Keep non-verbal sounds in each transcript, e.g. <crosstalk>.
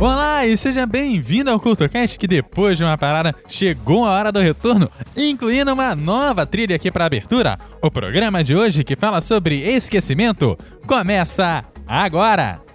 Olá e seja bem-vindo ao CultoCast que depois de uma parada chegou a hora do retorno, incluindo uma nova trilha aqui para abertura. O programa de hoje que fala sobre esquecimento começa agora!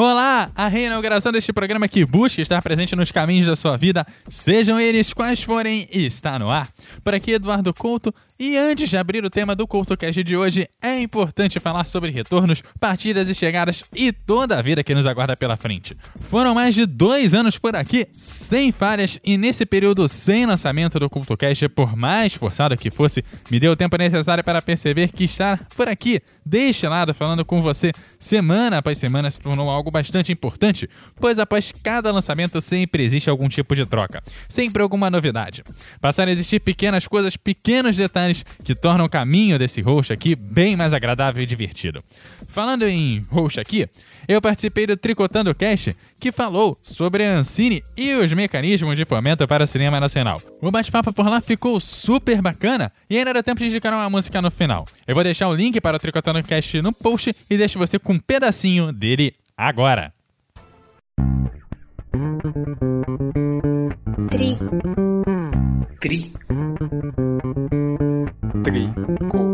Olá! A reinauguração deste programa que busca estar presente nos caminhos da sua vida, sejam eles quais forem, está no ar. Por aqui, Eduardo Couto, e antes de abrir o tema do CoutoCast de hoje, é importante falar sobre retornos, partidas e chegadas e toda a vida que nos aguarda pela frente. Foram mais de dois anos por aqui, sem falhas, e nesse período sem lançamento do CultoCast, por mais forçado que fosse, me deu o tempo necessário para perceber que estar por aqui, deste lado, falando com você, semana após semana, se tornou algo bastante importante, pois após cada lançamento sempre existe algum tipo de troca, sempre alguma novidade. Passaram a existir pequenas coisas, pequenos detalhes que tornam o caminho desse host aqui bem mais agradável e divertido. Falando em host aqui, eu participei do Tricotando Cast, que falou sobre a Ancine e os mecanismos de fomento para o cinema nacional. O bate-papo por lá ficou super bacana e ainda dá tempo de indicar uma música no final. Eu vou deixar o link para o Tricotando Cast no post e deixo você com um pedacinho dele agora. Tri. Tri. Tri.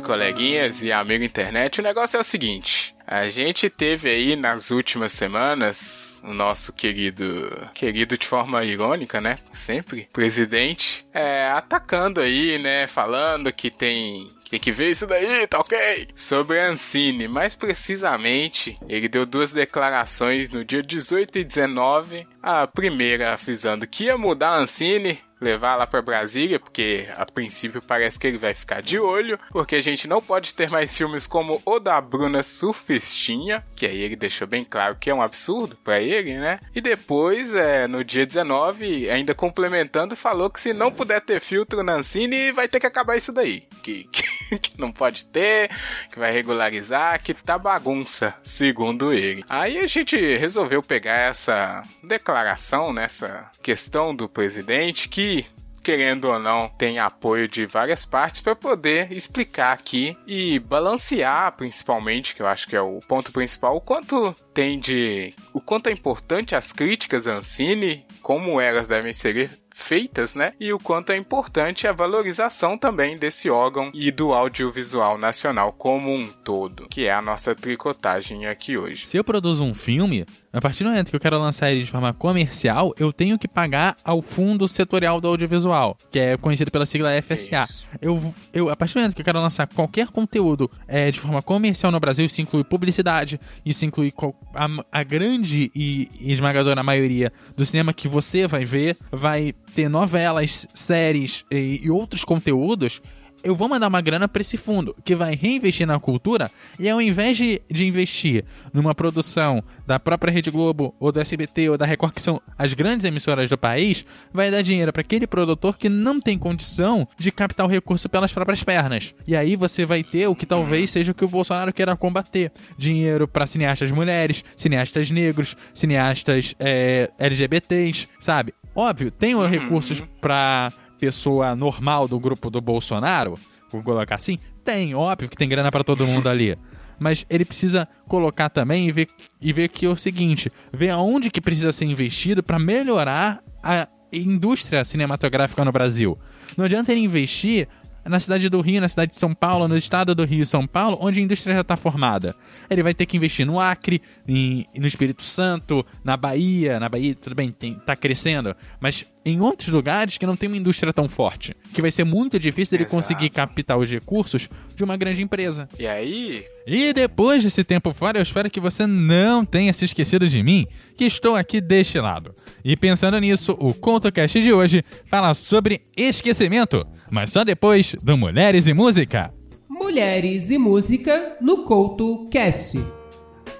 Coleguinhas e amigo internet, o negócio é o seguinte: a gente teve aí nas últimas semanas o nosso querido, querido de forma irônica, né? Sempre, presidente, é, atacando aí, né? Falando que tem tem que ver isso daí, tá ok? Sobre a Ancine, mais precisamente, ele deu duas declarações no dia 18 e 19. A primeira frisando que ia mudar a Ancine, levar lá para Brasília, porque a princípio parece que ele vai ficar de olho, porque a gente não pode ter mais filmes como o da Bruna Surfistinha, que aí ele deixou bem claro que é um absurdo para ele, né? E depois, é, no dia 19, ainda complementando, falou que se não puder ter filtro na Ancine, vai ter que acabar isso daí. Que, <laughs> que, que não pode ter, que vai regularizar, que tá bagunça, segundo ele. Aí a gente resolveu pegar essa declaração, nessa questão do presidente, que querendo ou não, tem apoio de várias partes para poder explicar aqui e balancear, principalmente, que eu acho que é o ponto principal, o quanto tem de. o quanto é importante as críticas à Ancine, como elas devem ser feitas, né? E o quanto é importante a valorização também desse órgão e do audiovisual nacional como um todo, que é a nossa tricotagem aqui hoje. Se eu produzo um filme, a partir do momento que eu quero lançar ele de forma comercial, eu tenho que pagar ao Fundo Setorial do Audiovisual, que é conhecido pela sigla FSA. Eu, eu, a partir do momento que eu quero lançar qualquer conteúdo é, de forma comercial no Brasil, isso inclui publicidade, isso inclui a, a grande e esmagadora maioria do cinema que você vai ver, vai ter novelas, séries e, e outros conteúdos eu vou mandar uma grana para esse fundo, que vai reinvestir na cultura, e ao invés de, de investir numa produção da própria Rede Globo, ou do SBT, ou da Record, que são as grandes emissoras do país, vai dar dinheiro para aquele produtor que não tem condição de captar o recurso pelas próprias pernas. E aí você vai ter o que talvez seja o que o Bolsonaro queira combater: dinheiro para cineastas mulheres, cineastas negros, cineastas é, LGBTs, sabe? Óbvio, tem recursos para pessoa normal do grupo do Bolsonaro, vou colocar assim, tem, óbvio que tem grana para todo mundo ali. Mas ele precisa colocar também e ver, e ver que é o seguinte, ver aonde que precisa ser investido para melhorar a indústria cinematográfica no Brasil. Não adianta ele investir na cidade do Rio, na cidade de São Paulo, no estado do Rio e São Paulo, onde a indústria já está formada. Ele vai ter que investir no Acre, em- no Espírito Santo, na Bahia. Na Bahia, tudo bem, tem, tá crescendo, mas em outros lugares que não tem uma indústria tão forte, que vai ser muito difícil dele Exato. conseguir captar os recursos de uma grande empresa. E aí, E depois desse tempo fora, eu espero que você não tenha se esquecido de mim, que estou aqui deste lado. E pensando nisso, o CoutoCast de hoje fala sobre esquecimento, mas só depois do Mulheres e Música. Mulheres e música no Couto Cast.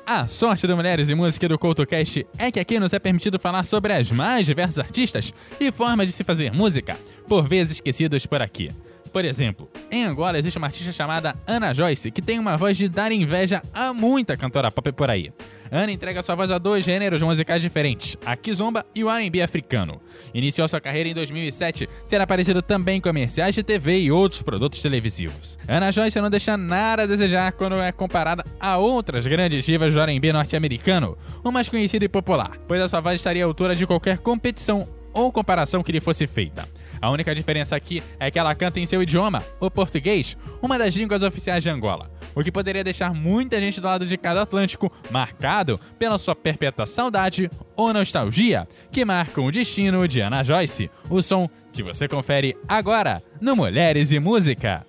A sorte do Mulheres e Música do CoutoCast é que aqui nos é permitido falar sobre as mais diversas artistas e formas de se fazer música, por vezes esquecidas por aqui. Por exemplo, em Angola existe uma artista chamada Ana Joyce, que tem uma voz de dar inveja a muita cantora pop por aí. Ana entrega sua voz a dois gêneros musicais diferentes, a kizomba e o R&B africano. Iniciou sua carreira em 2007, tendo aparecido também em comerciais de TV e outros produtos televisivos. Ana Joyce não deixa nada a desejar quando é comparada a outras grandes divas do R&B norte-americano, o mais conhecido e popular, pois a sua voz estaria à altura de qualquer competição ou comparação que lhe fosse feita. A única diferença aqui é que ela canta em seu idioma, o português, uma das línguas oficiais de Angola, o que poderia deixar muita gente do lado de cada Atlântico marcado pela sua perpétua saudade ou nostalgia, que marcam o destino de Ana Joyce, o som que você confere agora no Mulheres e Música.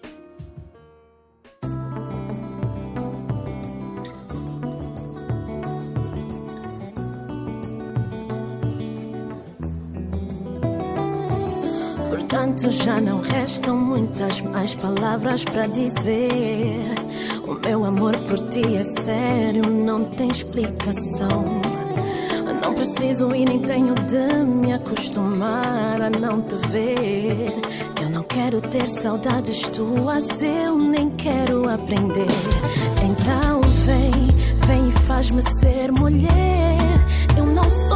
Portanto, já não restam muitas mais palavras para dizer. O meu amor por ti é sério, não tem explicação. Não preciso e nem tenho de me acostumar a não te ver. Eu não quero ter saudades tuas, eu nem quero aprender. Então vem, vem e faz-me ser mulher. Eu não sou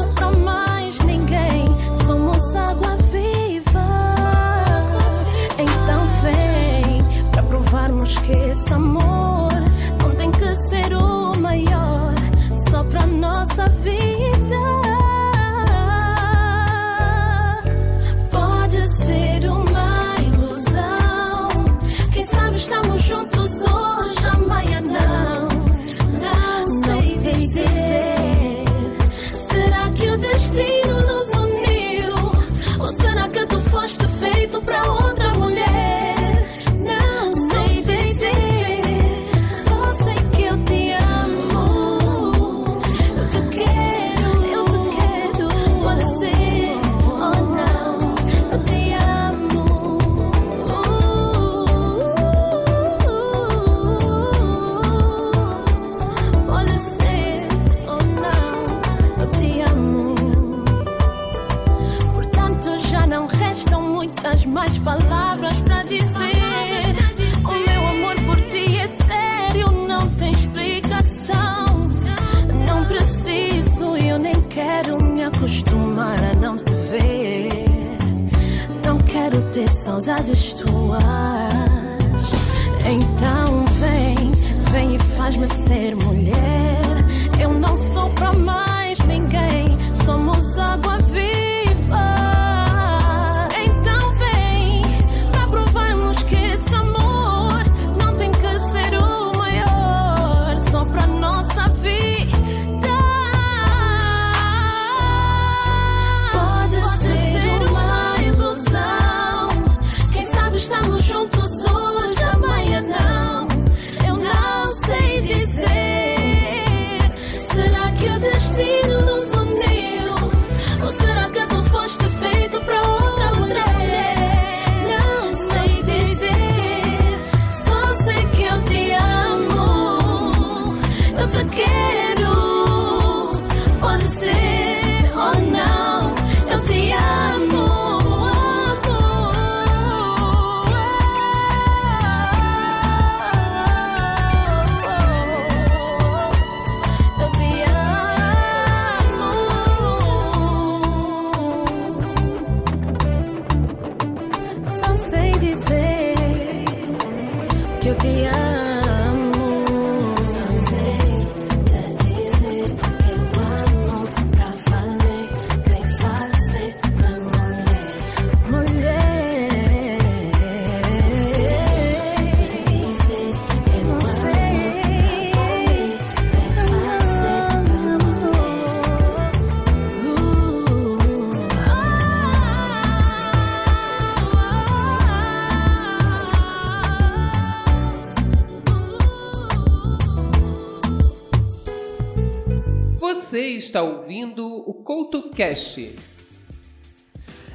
ouvindo o CoutoCast.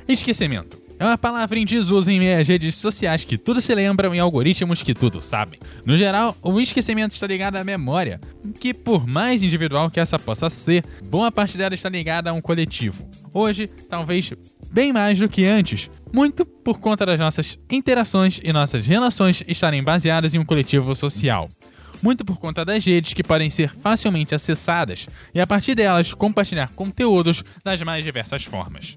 Esquecimento. É uma palavra em desuso em meio às redes sociais que tudo se lembram e algoritmos que tudo sabem. No geral, o esquecimento está ligado à memória, que por mais individual que essa possa ser, boa parte dela está ligada a um coletivo. Hoje, talvez bem mais do que antes, muito por conta das nossas interações e nossas relações estarem baseadas em um coletivo social. Muito por conta das redes que podem ser facilmente acessadas e a partir delas compartilhar conteúdos das mais diversas formas.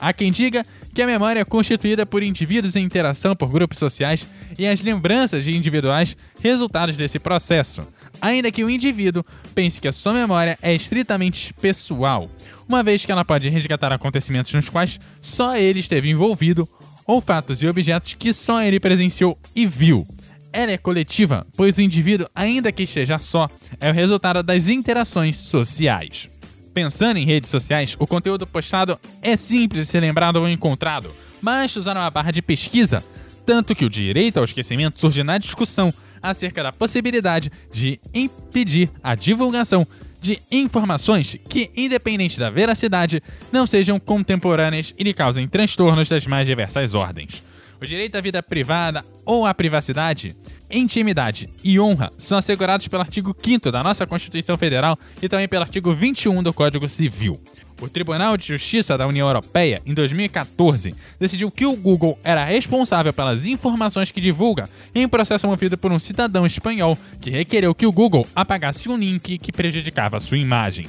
Há quem diga que a memória é constituída por indivíduos em interação por grupos sociais e as lembranças de individuais resultados desse processo, ainda que o indivíduo pense que a sua memória é estritamente pessoal, uma vez que ela pode resgatar acontecimentos nos quais só ele esteve envolvido ou fatos e objetos que só ele presenciou e viu. Ela é coletiva, pois o indivíduo, ainda que esteja só, é o resultado das interações sociais. Pensando em redes sociais, o conteúdo postado é simples de ser lembrado ou encontrado, basta usar uma barra de pesquisa, tanto que o direito ao esquecimento surge na discussão acerca da possibilidade de impedir a divulgação de informações que, independente da veracidade, não sejam contemporâneas e lhe causem transtornos das mais diversas ordens. O direito à vida privada ou à privacidade, intimidade e honra são assegurados pelo artigo 5 da nossa Constituição Federal e também pelo artigo 21 do Código Civil. O Tribunal de Justiça da União Europeia, em 2014, decidiu que o Google era responsável pelas informações que divulga em processo movido por um cidadão espanhol que requereu que o Google apagasse um link que prejudicava sua imagem.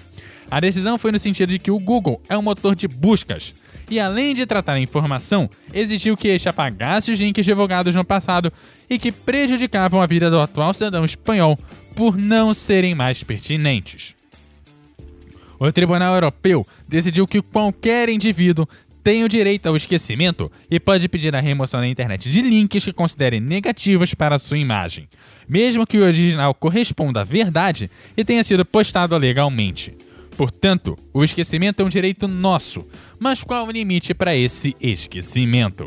A decisão foi no sentido de que o Google é um motor de buscas e, além de tratar a informação, exigiu que este apagasse os links divulgados no passado e que prejudicavam a vida do atual cidadão espanhol por não serem mais pertinentes. O Tribunal Europeu decidiu que qualquer indivíduo tem o direito ao esquecimento e pode pedir a remoção da internet de links que considere negativos para sua imagem, mesmo que o original corresponda à verdade e tenha sido postado legalmente. Portanto, o esquecimento é um direito nosso, mas qual o limite para esse esquecimento?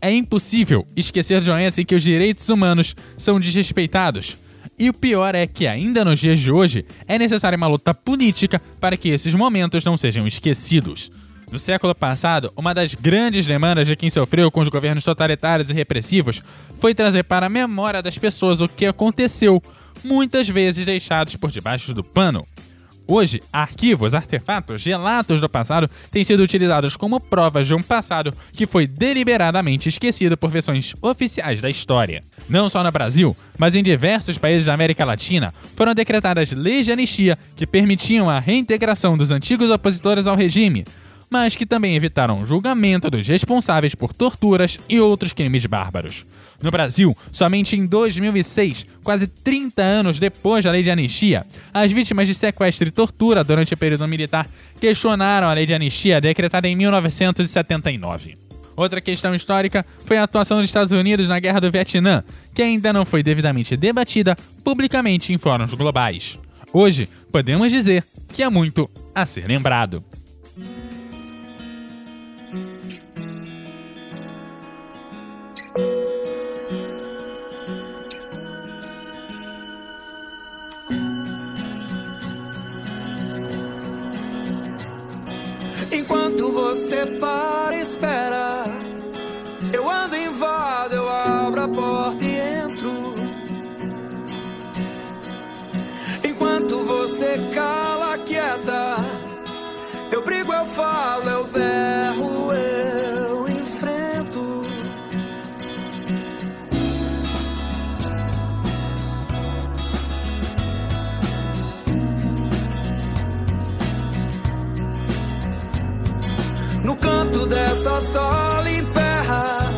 É impossível esquecer de doenças em que os direitos humanos são desrespeitados. E o pior é que, ainda nos dias de hoje, é necessária uma luta política para que esses momentos não sejam esquecidos. No século passado, uma das grandes demandas de quem sofreu com os governos totalitários e repressivos foi trazer para a memória das pessoas o que aconteceu, muitas vezes deixados por debaixo do pano. Hoje, arquivos, artefatos, relatos do passado têm sido utilizados como provas de um passado que foi deliberadamente esquecido por versões oficiais da história. Não só no Brasil, mas em diversos países da América Latina, foram decretadas leis de anistia que permitiam a reintegração dos antigos opositores ao regime, mas que também evitaram o julgamento dos responsáveis por torturas e outros crimes bárbaros. No Brasil, somente em 2006, quase 30 anos depois da lei de anistia, as vítimas de sequestro e tortura durante o período militar questionaram a lei de anistia decretada em 1979. Outra questão histórica foi a atuação dos Estados Unidos na Guerra do Vietnã, que ainda não foi devidamente debatida publicamente em fóruns globais. Hoje, podemos dizer que há muito a ser lembrado. Canto dessa sala emperra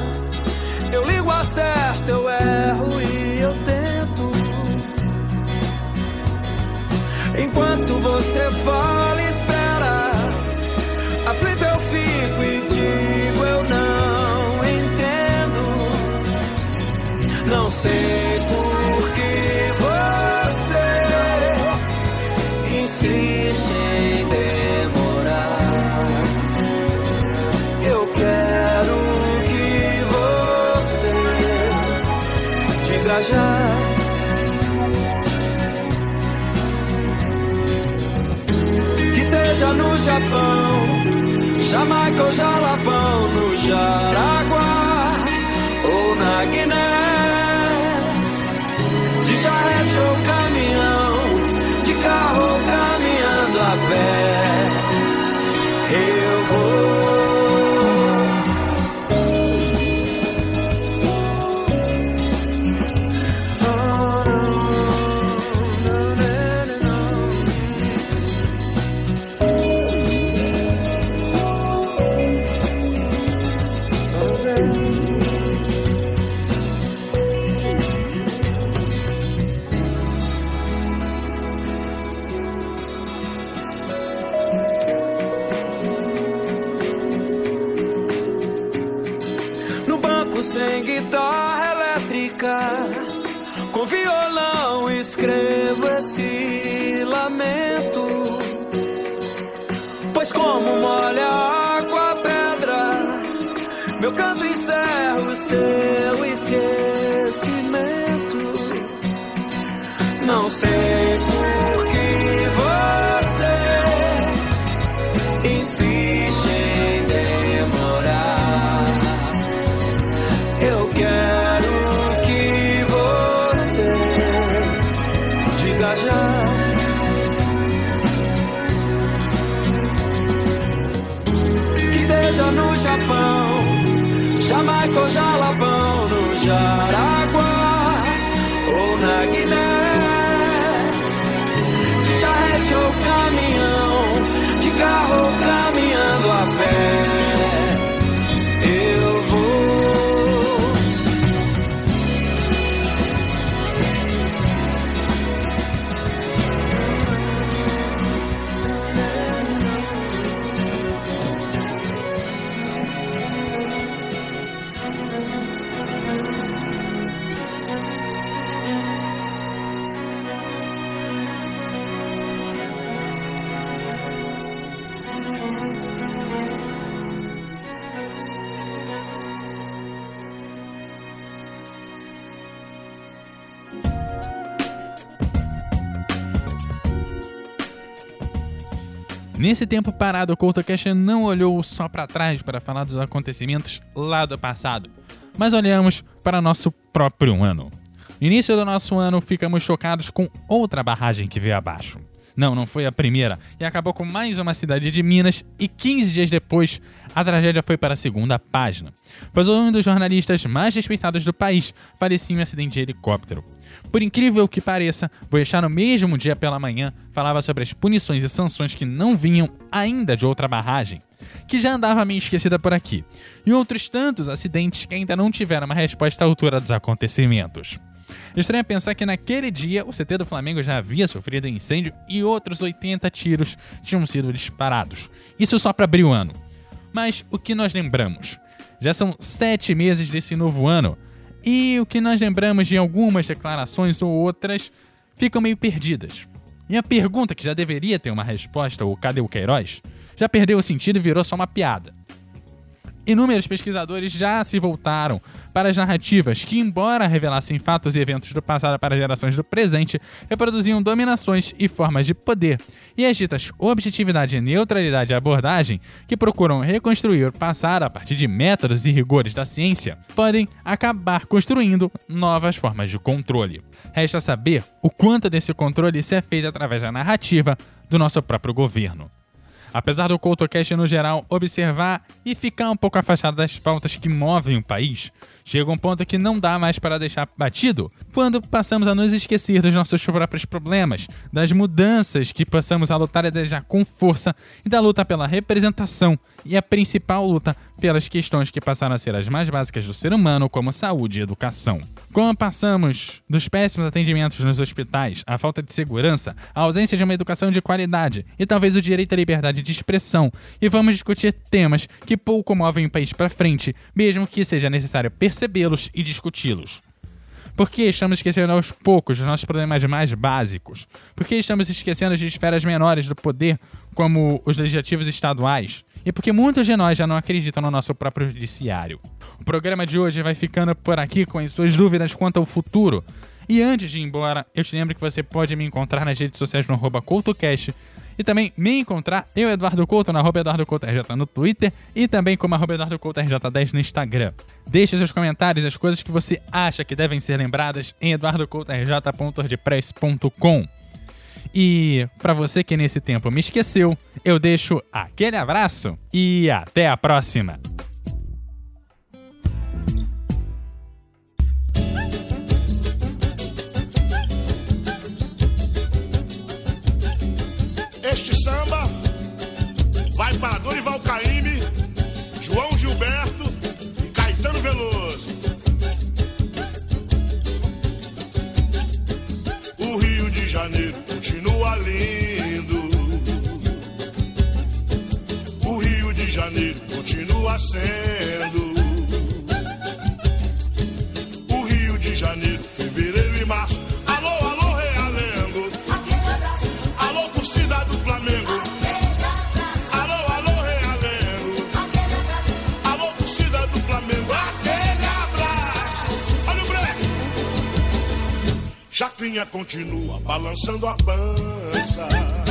Eu ligo, acerto, eu erro e eu tento. Enquanto você fala e espera Aflito eu fico e digo eu não entendo. Não sei Japão, Jamaica ou Jalapão, no Jaraguá ou na Guiné, violão escrevo esse lamento. Pois como molha a água a pedra, meu canto encerra o seu esquecimento. Não sei Nesse tempo parado, o CoutoCast não olhou só para trás para falar dos acontecimentos lá do passado, mas olhamos para nosso próprio ano. No início do nosso ano, ficamos chocados com outra barragem que veio abaixo. Não, não foi a primeira, e acabou com mais uma cidade de Minas, e 15 dias depois, a tragédia foi para a segunda página. Pois um dos jornalistas mais respeitados do país falecia em um acidente de helicóptero. Por incrível que pareça, Boechat no mesmo dia pela manhã falava sobre as punições e sanções que não vinham ainda de outra barragem, que já andava meio esquecida por aqui, e outros tantos acidentes que ainda não tiveram uma resposta à altura dos acontecimentos. Estranho é pensar que naquele dia o CT do Flamengo já havia sofrido incêndio e outros 80 tiros tinham sido disparados. Isso só para abrir o ano. Mas o que nós lembramos? Já são sete meses desse novo ano e o que nós lembramos de algumas declarações ou outras ficam meio perdidas. E a pergunta que já deveria ter uma resposta, o cadê o Queiroz, já perdeu o sentido e virou só uma piada. Inúmeros pesquisadores já se voltaram para as narrativas que, embora revelassem fatos e eventos do passado para gerações do presente, reproduziam dominações e formas de poder, e as ditas objetividade e neutralidade de abordagem, que procuram reconstruir o passado a partir de métodos e rigores da ciência, podem acabar construindo novas formas de controle. Resta saber o quanto desse controle se é feito através da narrativa do nosso próprio governo. Apesar do CoutoCast no geral observar e ficar um pouco afastado das pautas que movem o país, chega um ponto que não dá mais para deixar batido quando passamos a nos esquecer dos nossos próprios problemas, das mudanças que passamos a lutar e desejar com força e da luta pela representação e a principal luta pelas questões que passaram a ser as mais básicas do ser humano, como saúde e educação. Como passamos dos péssimos atendimentos nos hospitais, a falta de segurança, a ausência de uma educação de qualidade e talvez o direito à liberdade de expressão, e vamos discutir temas que pouco movem o país para frente, mesmo que seja necessário percebê-los e discuti-los. Por que estamos esquecendo aos poucos dos nossos problemas mais básicos? Por que estamos esquecendo de esferas menores do poder, como os legislativos estaduais? E porque muitos de nós já não acreditam no nosso próprio judiciário. O programa de hoje vai ficando por aqui com as suas dúvidas quanto ao futuro. E antes de ir embora, eu te lembro que você pode me encontrar nas redes sociais no arroba CoutoCast E também me encontrar, eu, Eduardo Couto, na arroba no Twitter e também como arroba Eduardo Couto RJ10 no Instagram. Deixe seus comentários, as coisas que você acha que devem ser lembradas em eduardocoutorj.wordpress.com. E para você que nesse tempo me esqueceu, eu deixo aquele abraço e até a próxima. Este samba vai para Dorival Caymmi, João Gilberto e Caetano Veloso. O Rio de Janeiro continua lindo. Sendo. O Rio de Janeiro, fevereiro e março. Alô, alô, Realengo. Alô, torcida do Flamengo. Alô, alô, Realengo. Alô, torcida do Flamengo. Aquele abraço. Olha o breque. Chacrinha continua balançando a pança.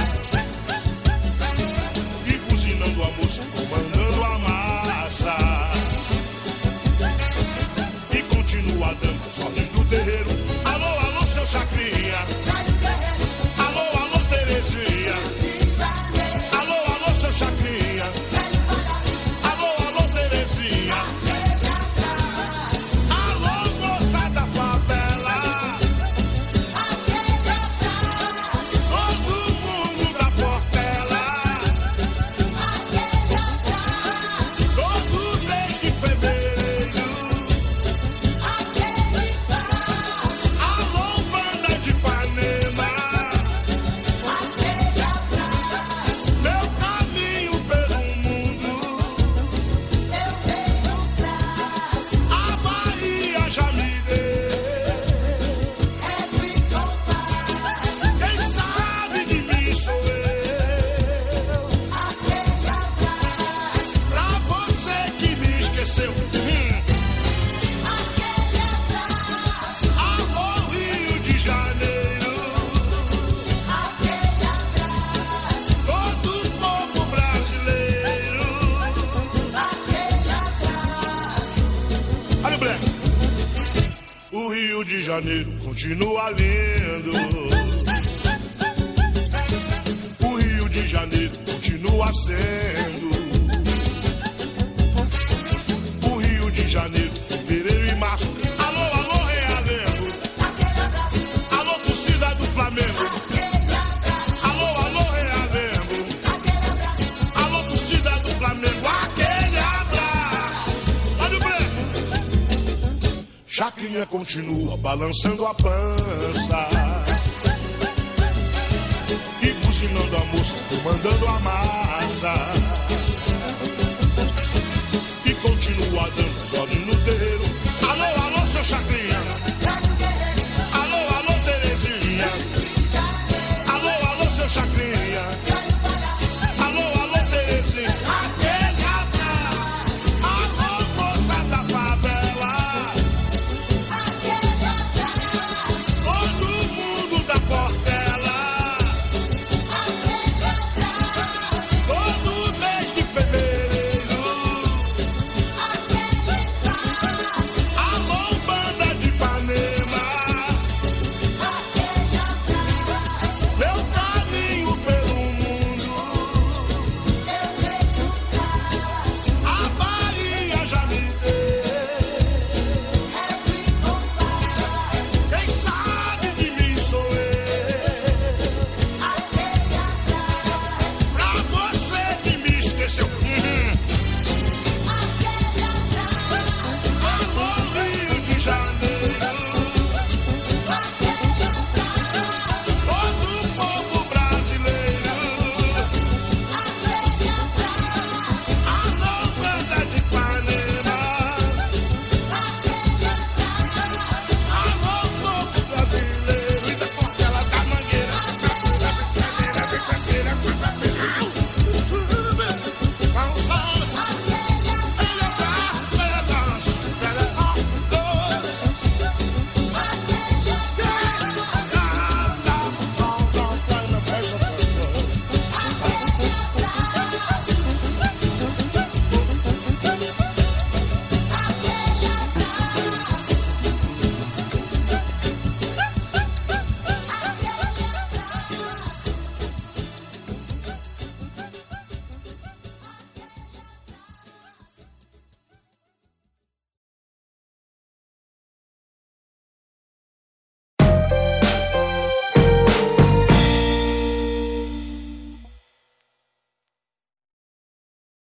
De Janeiro continua lindo. O Rio de Janeiro continua sendo. Continua balançando a pança. E cozinhando a moça, comandando a massa. E continua dando as ordens no terreiro. Alô, alô, seu Chacrinha.